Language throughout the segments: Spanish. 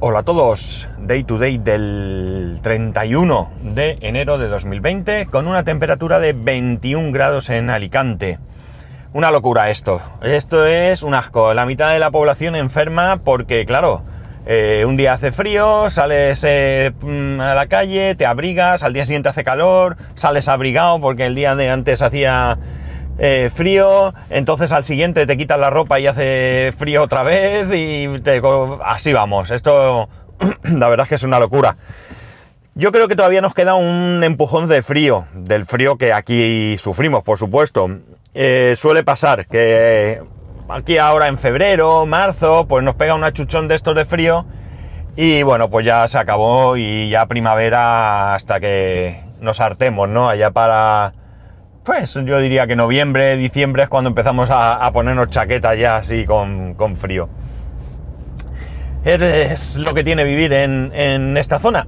Hola a todos, Day to Day del 31 de enero de 2020 con una temperatura de 21 grados en Alicante. Una locura esto, esto es un asco, la mitad de la población enferma porque claro, eh, un día hace frío, sales eh, mm, a la calle, te abrigas, al día siguiente hace calor, sales abrigado porque el día de antes hacía eh, frío, entonces al siguiente te quitas la ropa y hace frío otra vez y te, así vamos. Esto la verdad es que es una locura. Yo creo que todavía nos queda un empujón de frío, del frío que aquí sufrimos, por supuesto. Eh, suele pasar que aquí ahora en febrero, marzo, pues nos pega un achuchón de estos de frío y bueno, pues ya se acabó y ya primavera hasta que nos hartemos, ¿no? Allá para pues yo diría que noviembre, diciembre es cuando empezamos a, ponernos chaquetas ya así con, frío. Es lo que tiene vivir en, esta zona.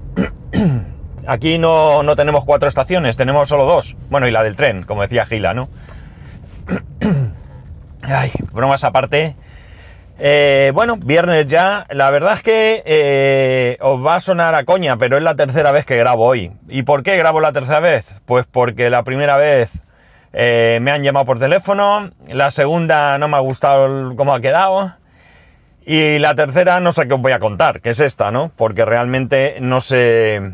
Aquí no, tenemos cuatro estaciones, tenemos solo dos. Bueno, y la del tren, como decía Gila, ¿no? Ay, bromas aparte. Eh, bueno, viernes ya. La verdad es que eh, os va a sonar a coña, pero es la tercera vez que grabo hoy. ¿Y por qué grabo la tercera vez? Pues porque la primera vez eh, me han llamado por teléfono, la segunda no me ha gustado cómo ha quedado y la tercera no sé qué os voy a contar, que es esta, ¿no? Porque realmente no sé,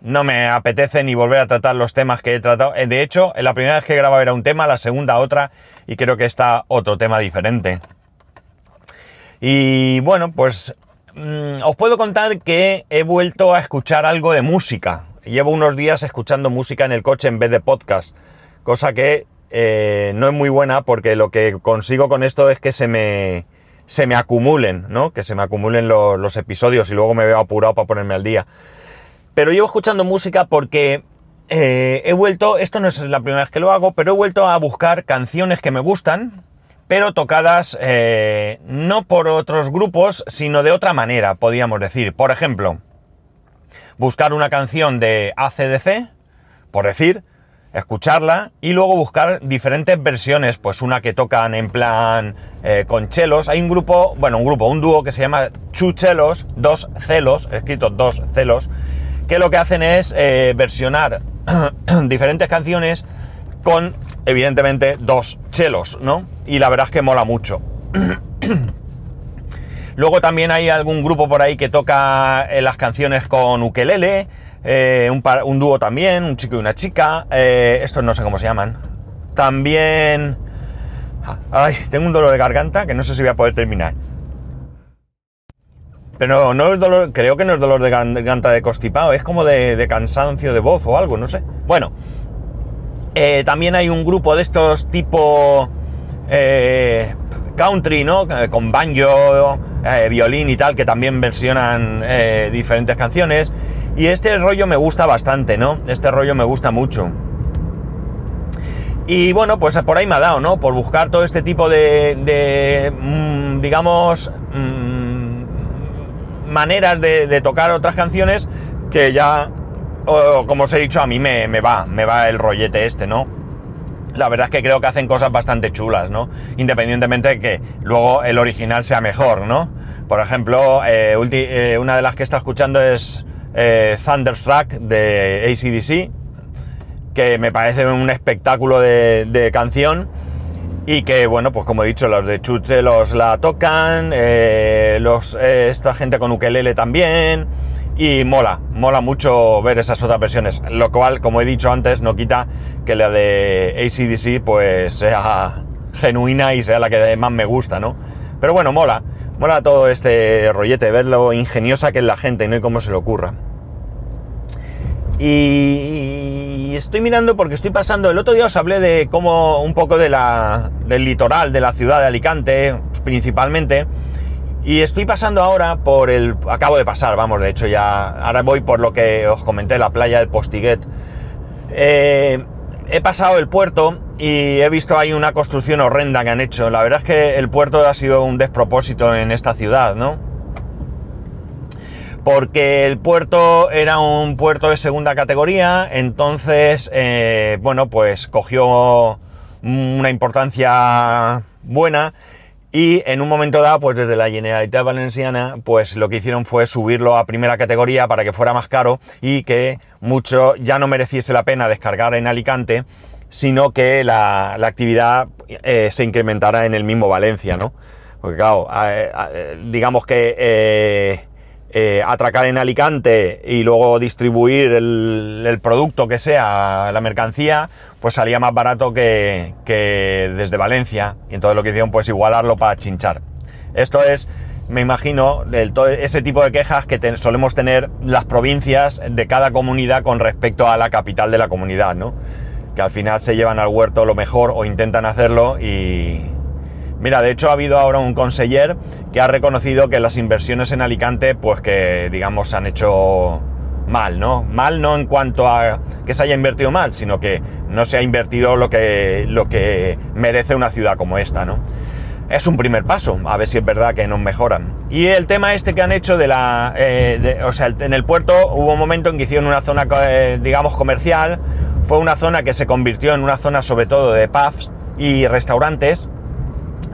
no me apetece ni volver a tratar los temas que he tratado. Eh, de hecho, la primera vez que grababa era un tema, la segunda otra y creo que está otro tema diferente. Y bueno, pues mm, os puedo contar que he vuelto a escuchar algo de música. Llevo unos días escuchando música en el coche en vez de podcast cosa que eh, no es muy buena porque lo que consigo con esto es que se me, se me acumulen, ¿no? Que se me acumulen los episodios y luego me veo apurado para ponerme al día. Pero llevo escuchando música porque eh, he vuelto, esto no es la primera vez que lo hago, pero he vuelto a buscar canciones que me gustan, pero tocadas eh, no por otros grupos, sino de otra manera, podríamos decir. Por ejemplo, buscar una canción de ACDC, por decir, escucharla y luego buscar diferentes versiones, pues una que tocan en plan eh, con chelos. Hay un grupo, bueno, un grupo, un dúo que se llama Chuchelos, dos celos, escrito dos celos, que lo que hacen es eh, versionar diferentes canciones con, evidentemente, dos chelos, ¿no? Y la verdad es que mola mucho. Luego también hay algún grupo por ahí que toca eh, las canciones con ukelele, eh, un, dúo también, un chico y una chica, eh, estos no sé cómo se llaman. También... Ay, tengo un dolor de garganta que no sé si voy a poder terminar. Pero no es dolor, creo que no es dolor de garganta de constipado, es como de, cansancio de voz o algo, no sé. Bueno, eh, también hay un grupo de estos tipo country, ¿no? Con banjo, violín y tal, que también versionan diferentes canciones. Y este rollo me gusta bastante, ¿no? Este rollo me gusta mucho. Y bueno, pues por ahí me ha dado, ¿no? Por buscar todo este tipo de, mm, digamos, mm, maneras de, tocar otras canciones que ya, como os he dicho, a mí me, va, me va el rollete este, ¿no? La verdad es que creo que hacen cosas bastante chulas, ¿no? Independientemente de que luego el original sea mejor, ¿no? Por ejemplo, eh, eh, una de las que está escuchando es eh, Thunderstruck de ACDC, que me parece un espectáculo de, canción y que, bueno, pues como he dicho, los de Chute los la tocan, eh, los, eh, esta gente con ukelele también, y mola, mola mucho ver esas otras versiones, lo cual, como he dicho antes, no quita que la de ACDC pues sea genuina y sea la que más me gusta, ¿no? Pero bueno, mola. Mola todo este rollete, ver lo ingeniosa que es la gente, ¿no? Y cómo se le ocurra. Y, estoy mirando porque estoy pasando. El otro día os hablé de cómo un poco del litoral de la ciudad de Alicante, principalmente. Y estoy pasando ahora por el. Acabo de pasar, vamos, de hecho ya. Ahora voy por lo que os comenté, la playa del Postiguet. Eh, he pasado el puerto y he visto ahí una construcción horrenda que han hecho. La verdad es que el puerto ha sido un despropósito en esta ciudad, ¿no? Porque el puerto era un puerto de segunda categoría, entonces, eh, bueno, pues cogió una importancia buena Y en un momento dado, pues desde la Generalitat Valenciana, pues lo que hicieron fue subirlo a primera categoría para que fuera más caro y que mucho ya no mereciese la pena descargar en Alicante, sino que la, actividad eh, se incrementara en el mismo Valencia, ¿no? Porque claro, digamos que eh, eh, atracar en Alicante y luego distribuir el, producto que sea, la mercancía, pues salía más barato que, desde Valencia. Y entonces lo que hicieron, pues igualarlo para chinchar. Esto es, me imagino, ese tipo de quejas que solemos tener las provincias de cada comunidad con respecto a la capital de la comunidad, ¿no? Que al final se llevan al huerto lo mejor o intentan hacerlo y, Mira, de hecho ha habido ahora un conseller que ha reconocido que las inversiones en Alicante, pues que digamos se han hecho mal, ¿no? Mal no en cuanto a que se haya invertido mal, sino que no se ha invertido lo que, lo que merece una ciudad como esta, ¿no? Es un primer paso, a ver si es verdad que nos mejoran. Y el tema este que han hecho de la... Eh, o sea, en el puerto hubo un momento en que hicieron una zona, eh, digamos, comercial, fue una zona que se convirtió en una zona sobre todo de pubs y restaurantes,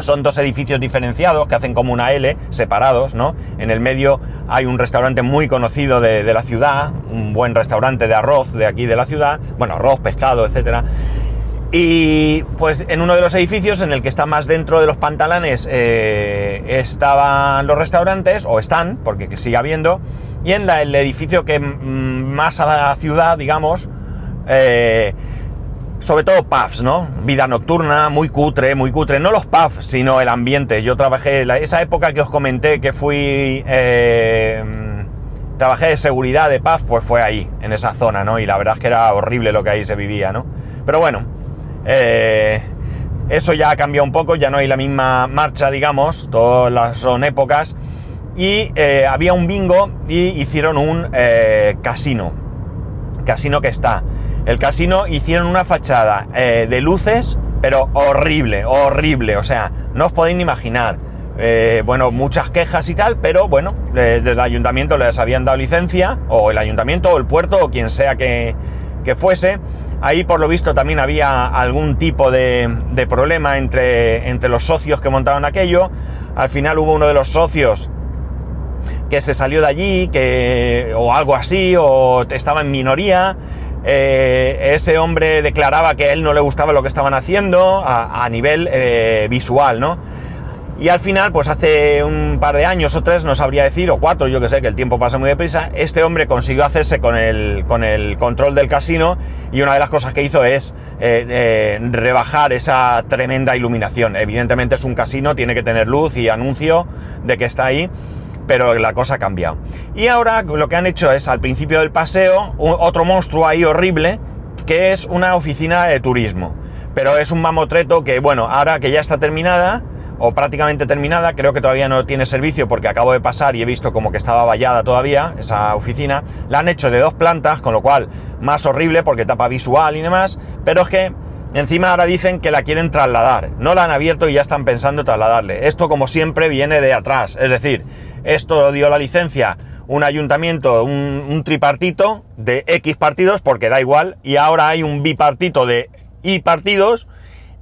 son dos edificios diferenciados que hacen como una L, separados, ¿no? En el medio hay un restaurante muy conocido de, la ciudad, un buen restaurante de arroz de aquí de la ciudad, bueno, arroz, pescado, etcétera. Y pues en uno de los edificios, en el que está más dentro de los pantalones, eh, estaban los restaurantes, o están, porque sigue habiendo, y en el edificio que más a la ciudad, digamos, eh, sobre todo pubs, ¿no? Vida nocturna, muy cutre, muy cutre. No los pubs, sino el ambiente. Yo trabajé, esa época que os comenté que fui, eh, trabajé de seguridad de pubs, pues fue ahí, en esa zona, ¿no? Y la verdad es que era horrible lo que ahí se vivía, ¿no? Pero bueno, eh, eso ya ha cambiado un poco, ya no hay la misma marcha, digamos, todas las son épocas. Y eh, había un bingo y hicieron un casino. Casino que está el casino hicieron una fachada eh, de luces, pero horrible, horrible. O sea, no os podéis ni imaginar. Eh, bueno, muchas quejas y tal, pero bueno, desde el ayuntamiento les habían dado licencia, o el ayuntamiento, o el puerto, o quien sea que, fuese. Ahí, por lo visto, también había algún tipo de, de, problema entre, entre los socios que montaron aquello. Al final hubo uno de los socios que se salió de allí, que, o algo así, o estaba en minoría. Eh, ese hombre declaraba que a él no le gustaba lo que estaban haciendo a, nivel eh, visual, ¿no? Y al final, pues hace un par de años o tres, no sabría decir, o cuatro, yo que sé, que el tiempo pasa muy deprisa, este hombre consiguió hacerse con el, con el control del casino y una de las cosas que hizo es eh, rebajar esa tremenda iluminación. Evidentemente es un casino, tiene que tener luz y anuncio de que está ahí pero la cosa ha cambiado. Y ahora lo que han hecho es, al principio del paseo, otro monstruo ahí horrible, que es una oficina de turismo. Pero es un mamotreto que, bueno, ahora que ya está terminada, o prácticamente terminada, creo que todavía no tiene servicio porque acabo de pasar y he visto como que estaba vallada todavía esa oficina, la han hecho de dos plantas, con lo cual más horrible porque tapa visual y demás, pero es que encima ahora dicen que la quieren trasladar, no la han abierto y ya están pensando trasladarle. Esto como siempre viene de atrás, es decir, esto dio la licencia un ayuntamiento, un, tripartito de X partidos, porque da igual, y ahora hay un bipartito de Y partidos,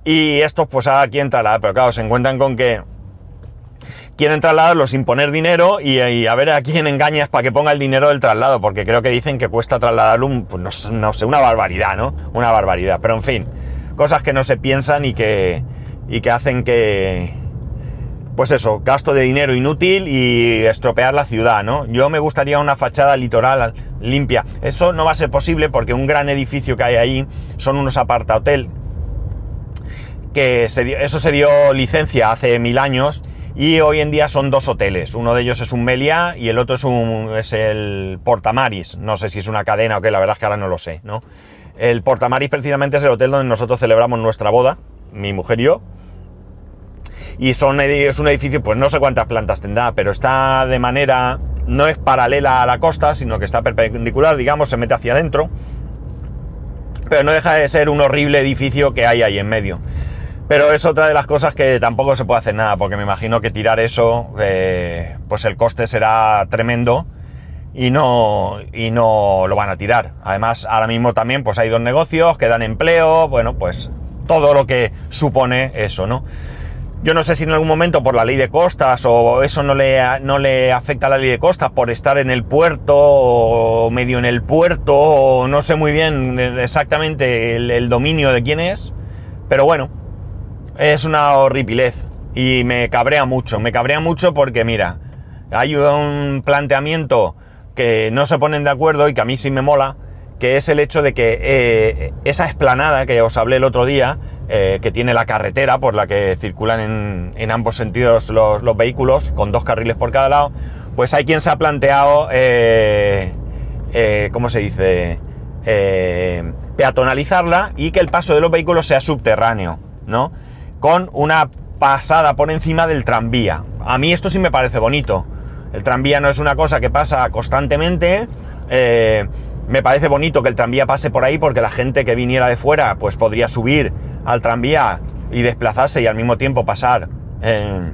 y estos pues a quién trasladar, pero claro, se encuentran con que quieren trasladarlo sin poner dinero y, a ver a quién engañas para que ponga el dinero del traslado, porque creo que dicen que cuesta trasladarlo un, pues no, sé, una barbaridad, ¿no? Una barbaridad, pero en fin, cosas que no se piensan y que, y que hacen que, pues eso, gasto de dinero inútil y estropear la ciudad, ¿no? Yo me gustaría una fachada litoral limpia. Eso no va a ser posible porque un gran edificio que hay ahí son unos aparta hotel. Que se eso se dio licencia hace mil años y hoy en día son dos hoteles. Uno de ellos es un Melia y el otro es, un, es el Portamaris. No sé si es una cadena o qué, la verdad es que ahora no lo sé, ¿no? El Portamaris precisamente es el hotel donde nosotros celebramos nuestra boda, mi mujer y yo y son, es un edificio, pues no sé cuántas plantas tendrá, pero está de manera, no es paralela a la costa, sino que está perpendicular, digamos, se mete hacia adentro, pero no deja de ser un horrible edificio que hay ahí en medio. Pero es otra de las cosas que tampoco se puede hacer nada, porque me imagino que tirar eso, eh, pues el coste será tremendo y no, y no lo van a tirar. Además, ahora mismo también pues hay dos negocios que dan empleo, bueno, pues todo lo que supone eso, ¿no? Yo no sé si en algún momento por la ley de costas o eso no le, no le afecta a la ley de costas por estar en el puerto o medio en el puerto o no sé muy bien exactamente el, dominio de quién es. Pero bueno, es una horripilez y me cabrea mucho. Me cabrea mucho porque mira, hay un planteamiento que no se ponen de acuerdo y que a mí sí me mola, que es el hecho de que eh, esa esplanada que os hablé el otro día, eh, que tiene la carretera por la que circulan en, ambos sentidos los, vehículos, con dos carriles por cada lado, pues hay quien se ha planteado, eh, eh, ¿cómo se dice? peatonalizarla y que el paso de los vehículos sea subterráneo, ¿no? Con una pasada por encima del tranvía. A mí esto sí me parece bonito. El tranvía no es una cosa que pasa constantemente. me parece bonito que el tranvía pase por ahí porque la gente que viniera de fuera pues podría subir al tranvía y desplazarse y al mismo tiempo pasar eh,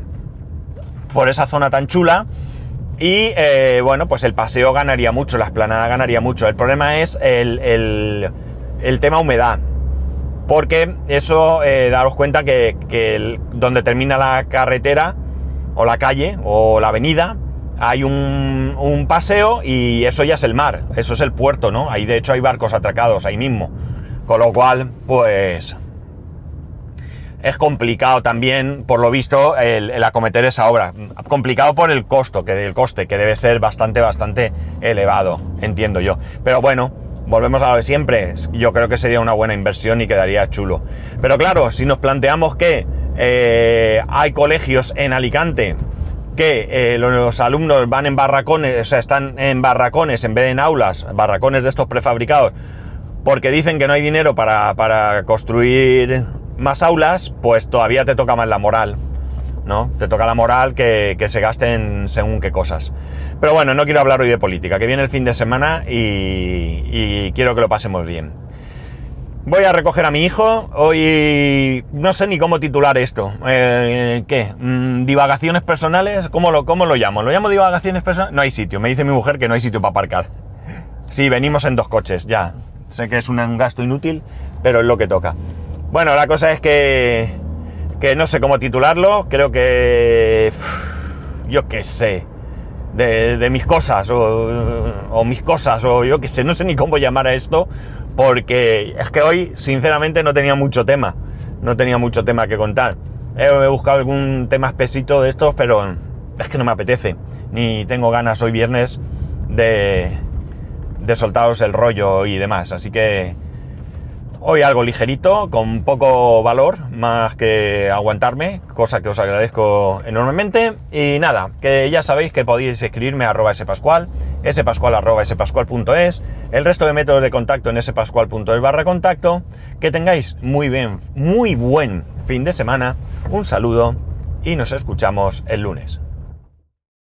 por esa zona tan chula. Y eh, bueno, pues el paseo ganaría mucho, la esplanada ganaría mucho. El problema es el, tema humedad. Porque eso, eh, daros cuenta que, donde termina la carretera, o la calle, o la avenida, hay un, un, paseo y eso ya es el mar, eso es el puerto, ¿no? Ahí de hecho hay barcos atracados ahí mismo. Con lo cual, pues es complicado también, por lo visto, el, acometer esa obra. Complicado por el costo, que el coste, que debe ser bastante, bastante elevado, entiendo yo. Pero bueno, volvemos a lo de siempre. Yo creo que sería una buena inversión y quedaría chulo. Pero claro, si nos planteamos que eh, hay colegios en Alicante que eh, los alumnos van en barracones, o sea, están en barracones en vez de en aulas, barracones de estos prefabricados, porque dicen que no hay dinero para, para construir más aulas, pues todavía te toca más la moral, ¿no? Te toca la moral que, se gasten según qué cosas. Pero bueno, no quiero hablar hoy de política, que viene el fin de semana y, quiero que lo pasemos bien. Voy a recoger a mi hijo. Hoy no sé ni cómo titular esto. Eh, ¿Qué? Mm, ¿Divagaciones personales? ¿Cómo lo, ¿Cómo lo llamo? ¿Lo llamo divagaciones personales? No hay sitio. Me dice mi mujer que no hay sitio para aparcar. Sí, venimos en dos coches, ya. Sé que es un gasto inútil, pero es lo que toca. Bueno, la cosa es que, que no sé cómo titularlo, creo que, yo qué sé, de, mis cosas o, mis cosas o yo qué sé, no sé ni cómo llamar a esto, porque es que hoy sinceramente no tenía mucho tema, no tenía mucho tema que contar. He buscado algún tema espesito de estos, pero es que no me apetece, ni tengo ganas hoy viernes de, de soltaros el rollo y demás, así que Hoy algo ligerito, con poco valor, más que aguantarme, cosa que os agradezco enormemente. Y nada, que ya sabéis que podéis escribirme a arroba spascual, spascual el resto de métodos de contacto en spascual.es barra contacto. Que tengáis muy bien, muy buen fin de semana, un saludo y nos escuchamos el lunes.